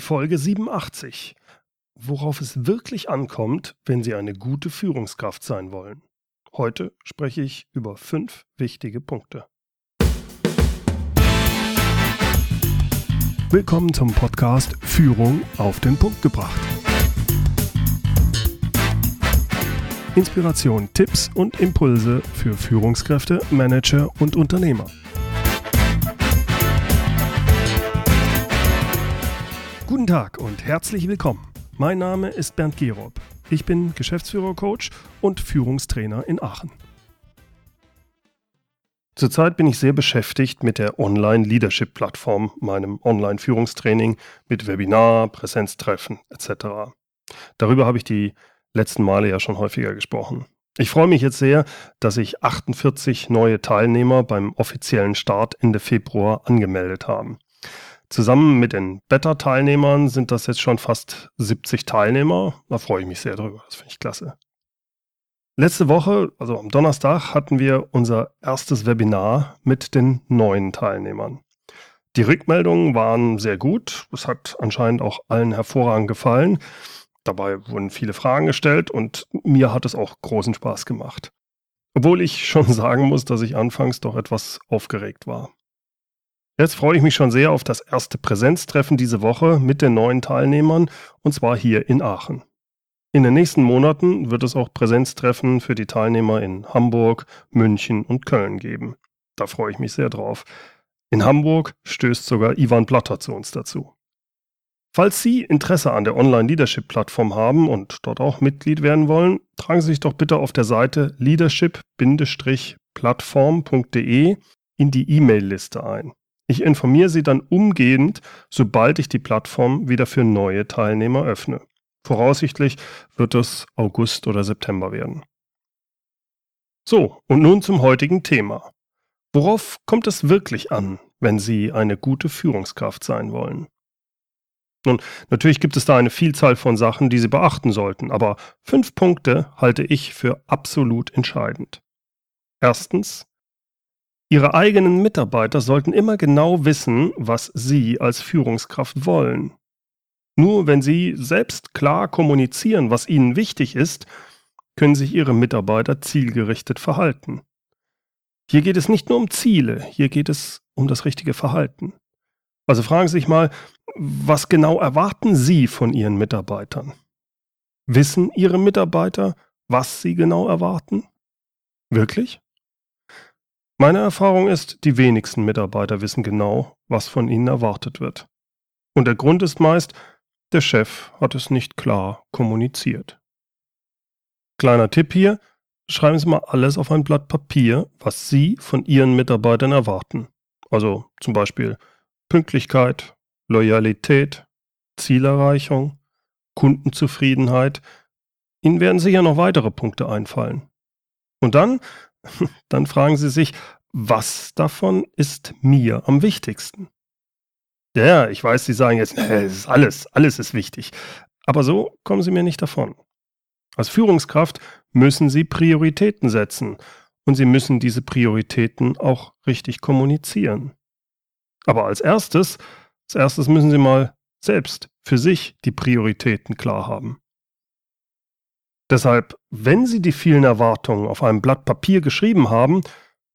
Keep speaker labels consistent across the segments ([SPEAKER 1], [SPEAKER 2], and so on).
[SPEAKER 1] die Folge 87. Worauf es wirklich ankommt, wenn Sie eine gute Führungskraft sein wollen. Heute spreche ich über fünf wichtige Punkte. Willkommen zum Podcast Führung auf den Punkt gebracht. Inspiration, Tipps und Impulse für Führungskräfte, Manager und Unternehmer. Guten Tag und herzlich willkommen. Mein Name ist Bernd Gerob. Ich bin Geschäftsführer-Coach und Führungstrainer in Aachen. Zurzeit bin ich sehr beschäftigt mit der Online-Leadership-Plattform, meinem Online-Führungstraining mit Webinar, Präsenztreffen etc. Darüber habe ich die letzten Male ja schon häufiger gesprochen. Ich freue mich jetzt sehr, dass sich 48 neue Teilnehmer beim offiziellen Start Ende Februar angemeldet haben. Zusammen mit den Beta-Teilnehmern sind das jetzt schon fast 70 Teilnehmer. Da freue ich mich sehr drüber. Das finde ich klasse. Letzte Woche, also am Donnerstag, hatten wir unser erstes Webinar mit den neuen Teilnehmern. Die Rückmeldungen waren sehr gut. Es hat anscheinend auch allen hervorragend gefallen. Dabei wurden viele Fragen gestellt und mir hat es auch großen Spaß gemacht. Obwohl ich schon sagen muss, dass ich anfangs doch etwas aufgeregt war. Jetzt freue ich mich schon sehr auf das erste Präsenztreffen diese Woche mit den neuen Teilnehmern und zwar hier in Aachen. In den nächsten Monaten wird es auch Präsenztreffen für die Teilnehmer in Hamburg, München und Köln geben. Da freue ich mich sehr drauf. In Hamburg stößt sogar Ivan Blatter zu uns dazu. Falls Sie Interesse an der Online-Leadership-Plattform haben und dort auch Mitglied werden wollen, tragen Sie sich doch bitte auf der Seite leadership-plattform.de in die E-Mail-Liste ein. Ich informiere Sie dann umgehend, sobald ich die Plattform wieder für neue Teilnehmer öffne. Voraussichtlich wird es August oder September werden. So, und nun zum heutigen Thema. Worauf kommt es wirklich an, wenn Sie eine gute Führungskraft sein wollen? Nun, natürlich gibt es da eine Vielzahl von Sachen, die Sie beachten sollten, aber fünf Punkte halte ich für absolut entscheidend. Erstens, Ihre eigenen Mitarbeiter sollten immer genau wissen, was Sie als Führungskraft wollen. Nur wenn Sie selbst klar kommunizieren, was Ihnen wichtig ist, können sich Ihre Mitarbeiter zielgerichtet verhalten. Hier geht es nicht nur um Ziele, hier geht es um das richtige Verhalten. Also fragen Sie sich mal, was genau erwarten Sie von Ihren Mitarbeitern? Wissen Ihre Mitarbeiter, was Sie genau erwarten? Wirklich? Meine Erfahrung ist, die wenigsten Mitarbeiter wissen genau, was von ihnen erwartet wird. Und der Grund ist meist, der Chef hat es nicht klar kommuniziert. Kleiner Tipp hier, schreiben Sie mal alles auf ein Blatt Papier, was Sie von Ihren Mitarbeitern erwarten. Also zum Beispiel Pünktlichkeit, Loyalität, Zielerreichung, Kundenzufriedenheit. Ihnen werden sicher noch weitere Punkte einfallen. Und dann dann fragen Sie sich, was davon ist mir am wichtigsten? Ja, ich weiß, Sie sagen jetzt, es ist alles, alles ist wichtig. Aber so kommen Sie mir nicht davon. Als Führungskraft müssen Sie Prioritäten setzen und Sie müssen diese Prioritäten auch richtig kommunizieren. Aber als erstes, als erstes müssen Sie mal selbst für sich die Prioritäten klar haben. Deshalb, wenn Sie die vielen Erwartungen auf einem Blatt Papier geschrieben haben,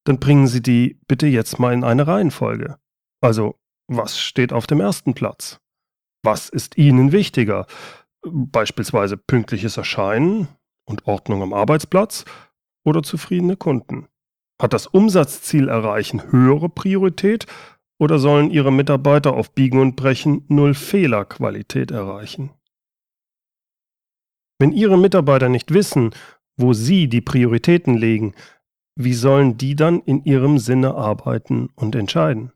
[SPEAKER 1] dann bringen Sie die bitte jetzt mal in eine Reihenfolge. Also, was steht auf dem ersten Platz? Was ist Ihnen wichtiger? Beispielsweise pünktliches Erscheinen und Ordnung am Arbeitsplatz oder zufriedene Kunden? Hat das Umsatzziel erreichen höhere Priorität oder sollen Ihre Mitarbeiter auf Biegen und Brechen Null Fehlerqualität erreichen? Wenn Ihre Mitarbeiter nicht wissen, wo Sie die Prioritäten legen, wie sollen die dann in Ihrem Sinne arbeiten und entscheiden?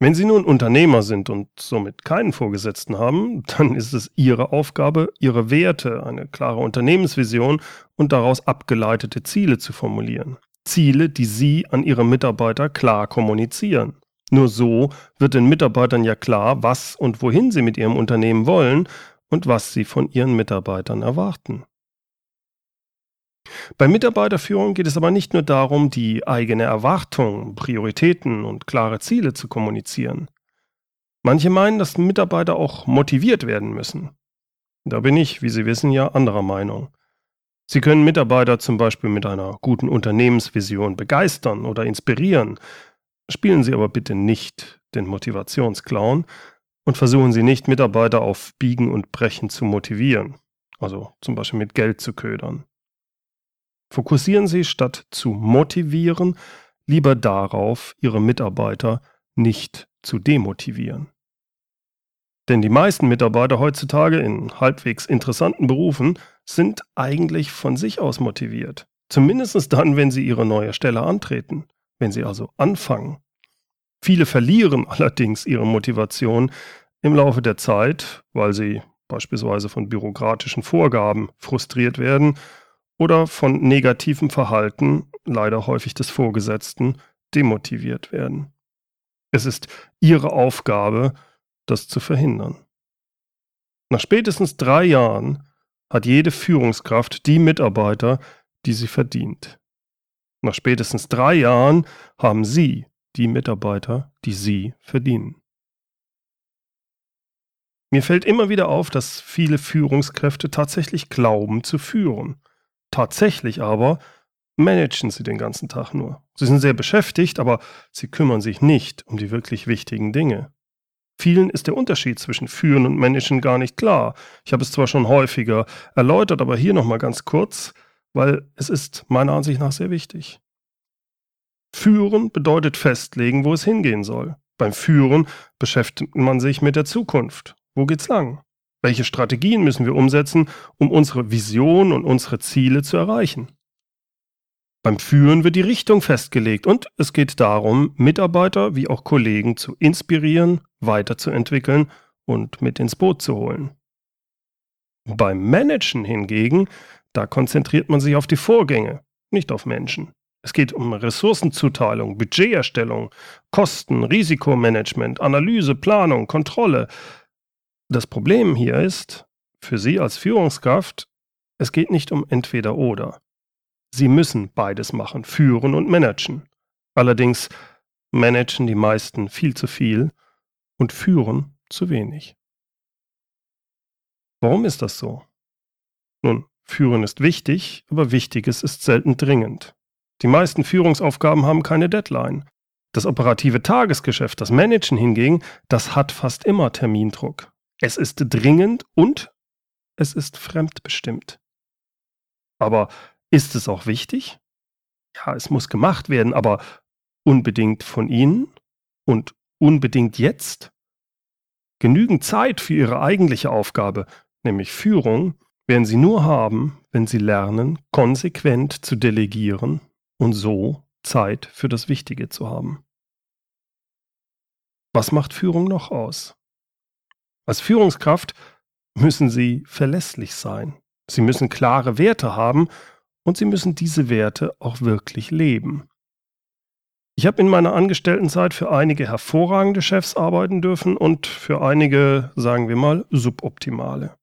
[SPEAKER 1] Wenn Sie nun Unternehmer sind und somit keinen Vorgesetzten haben, dann ist es Ihre Aufgabe, Ihre Werte, eine klare Unternehmensvision und daraus abgeleitete Ziele zu formulieren. Ziele, die Sie an Ihre Mitarbeiter klar kommunizieren. Nur so wird den Mitarbeitern ja klar, was und wohin sie mit ihrem Unternehmen wollen und was sie von ihren Mitarbeitern erwarten. Bei Mitarbeiterführung geht es aber nicht nur darum, die eigene Erwartung, Prioritäten und klare Ziele zu kommunizieren. Manche meinen, dass Mitarbeiter auch motiviert werden müssen. Da bin ich, wie Sie wissen, ja anderer Meinung. Sie können Mitarbeiter zum Beispiel mit einer guten Unternehmensvision begeistern oder inspirieren. Spielen Sie aber bitte nicht den Motivationsclown und versuchen Sie nicht, Mitarbeiter auf Biegen und Brechen zu motivieren, also zum Beispiel mit Geld zu ködern. Fokussieren Sie statt zu motivieren lieber darauf, Ihre Mitarbeiter nicht zu demotivieren. Denn die meisten Mitarbeiter heutzutage in halbwegs interessanten Berufen sind eigentlich von sich aus motiviert. Zumindest dann, wenn sie ihre neue Stelle antreten, wenn sie also anfangen. Viele verlieren allerdings ihre Motivation im Laufe der Zeit, weil sie beispielsweise von bürokratischen Vorgaben frustriert werden oder von negativem Verhalten, leider häufig des Vorgesetzten, demotiviert werden. Es ist ihre Aufgabe, das zu verhindern. Nach spätestens drei Jahren hat jede Führungskraft die Mitarbeiter, die sie verdient. Nach spätestens drei Jahren haben Sie die Mitarbeiter, die Sie verdienen. Mir fällt immer wieder auf, dass viele Führungskräfte tatsächlich glauben zu führen. Tatsächlich aber managen sie den ganzen Tag nur. Sie sind sehr beschäftigt, aber sie kümmern sich nicht um die wirklich wichtigen Dinge. Vielen ist der Unterschied zwischen Führen und Managen gar nicht klar. Ich habe es zwar schon häufiger erläutert, aber hier nochmal ganz kurz, weil es ist meiner Ansicht nach sehr wichtig. Führen bedeutet festlegen, wo es hingehen soll. Beim Führen beschäftigt man sich mit der Zukunft. Wo geht's lang? Welche Strategien müssen wir umsetzen, um unsere Vision und unsere Ziele zu erreichen? Beim Führen wird die Richtung festgelegt und es geht darum, Mitarbeiter wie auch Kollegen zu inspirieren, weiterzuentwickeln und mit ins Boot zu holen. Beim Managen hingegen, da konzentriert man sich auf die Vorgänge, nicht auf Menschen. Es geht um Ressourcenzuteilung, Budgeterstellung, Kosten, Risikomanagement, Analyse, Planung, Kontrolle. Das Problem hier ist, für Sie als Führungskraft, es geht nicht um entweder oder. Sie müssen beides machen, führen und managen. Allerdings managen die meisten viel zu viel und führen zu wenig. Warum ist das so? Nun, führen ist wichtig, aber Wichtiges ist selten dringend. Die meisten Führungsaufgaben haben keine Deadline. Das operative Tagesgeschäft, das Managen hingegen, das hat fast immer Termindruck. Es ist dringend und es ist fremdbestimmt. Aber ist es auch wichtig? Ja, es muss gemacht werden, aber unbedingt von Ihnen und unbedingt jetzt? Genügend Zeit für Ihre eigentliche Aufgabe, nämlich Führung, werden Sie nur haben, wenn Sie lernen, konsequent zu delegieren und so Zeit für das Wichtige zu haben. Was macht Führung noch aus? Als Führungskraft müssen Sie verlässlich sein. Sie müssen klare Werte haben und sie müssen diese Werte auch wirklich leben. Ich habe in meiner Angestelltenzeit für einige hervorragende Chefs arbeiten dürfen und für einige, sagen wir mal, suboptimale.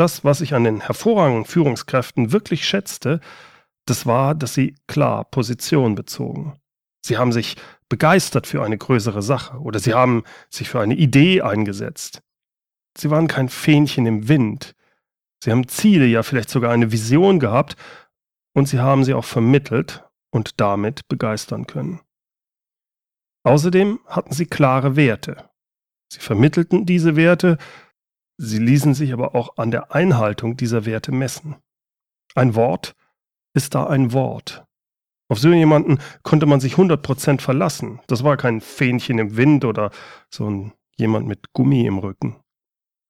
[SPEAKER 1] Das, was ich an den hervorragenden Führungskräften wirklich schätzte, das war, dass sie klar Position bezogen. Sie haben sich begeistert für eine größere Sache oder sie haben sich für eine Idee eingesetzt. Sie waren kein Fähnchen im Wind. Sie haben Ziele, ja vielleicht sogar eine Vision gehabt und sie haben sie auch vermittelt und damit begeistern können. Außerdem hatten sie klare Werte. Sie vermittelten diese Werte, sie ließen sich aber auch an der Einhaltung dieser Werte messen. Ein Wort ist da ein Wort. Auf so jemanden konnte man sich 100% verlassen. Das war kein Fähnchen im Wind oder so ein jemand mit Gummi im Rücken.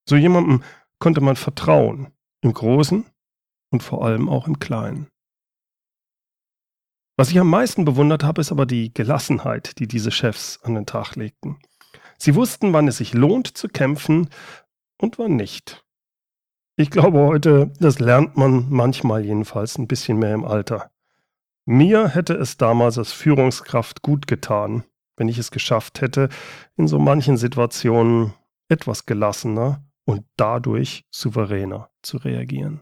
[SPEAKER 1] So jemandem konnte man vertrauen. Im Großen und vor allem auch im Kleinen. Was ich am meisten bewundert habe, ist aber die Gelassenheit, die diese Chefs an den Tag legten. Sie wussten, wann es sich lohnt zu kämpfen und wann nicht. Ich glaube heute, das lernt man manchmal jedenfalls ein bisschen mehr im Alter. Mir hätte es damals als Führungskraft gut getan, wenn ich es geschafft hätte, in so manchen Situationen etwas gelassener und dadurch souveräner zu reagieren.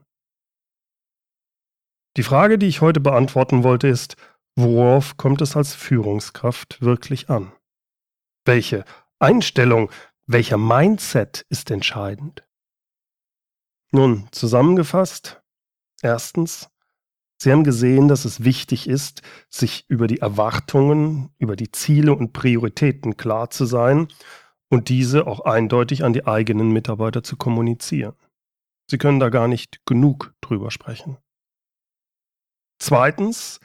[SPEAKER 1] Die Frage, die ich heute beantworten wollte, ist, worauf kommt es als Führungskraft wirklich an? Welche Einstellung, welcher Mindset ist entscheidend? Nun, zusammengefasst, erstens, Sie haben gesehen, dass es wichtig ist, sich über die Erwartungen, über die Ziele und Prioritäten klar zu sein und diese auch eindeutig an die eigenen Mitarbeiter zu kommunizieren. Sie können da gar nicht genug drüber sprechen. Zweitens,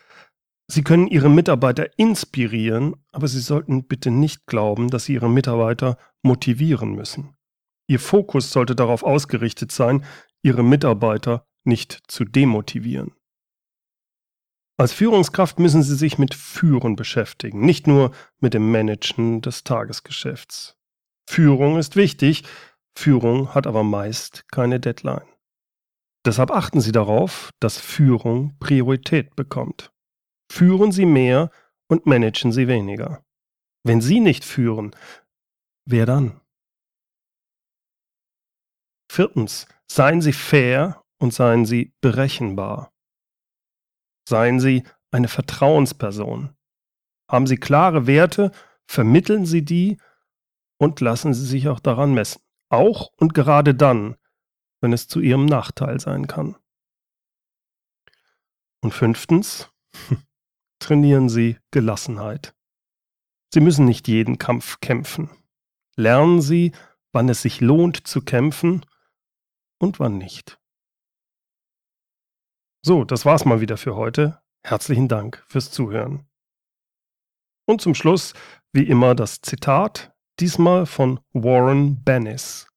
[SPEAKER 1] Sie können Ihre Mitarbeiter inspirieren, aber Sie sollten bitte nicht glauben, dass Sie Ihre Mitarbeiter motivieren müssen. Ihr Fokus sollte darauf ausgerichtet sein, Ihre Mitarbeiter nicht zu demotivieren. Als Führungskraft müssen Sie sich mit Führen beschäftigen, nicht nur mit dem Managen des Tagesgeschäfts. Führung ist wichtig, Führung hat aber meist keine Deadline. Deshalb achten Sie darauf, dass Führung Priorität bekommt. Führen Sie mehr und managen Sie weniger. Wenn Sie nicht führen, wer dann? Viertens, seien Sie fair und seien Sie berechenbar. Seien Sie eine Vertrauensperson. Haben Sie klare Werte, vermitteln Sie die und lassen Sie sich auch daran messen. Auch und gerade dann, wenn es zu Ihrem Nachteil sein kann. Und fünftens, trainieren Sie Gelassenheit. Sie müssen nicht jeden Kampf kämpfen. Lernen Sie, wann es sich lohnt zu kämpfen und wann nicht. So, das war's mal wieder für heute. Herzlichen Dank fürs Zuhören. Und zum Schluss, wie immer, das Zitat, diesmal von Warren Bennis.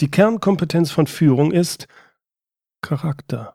[SPEAKER 1] Die Kernkompetenz von Führung ist Charakter.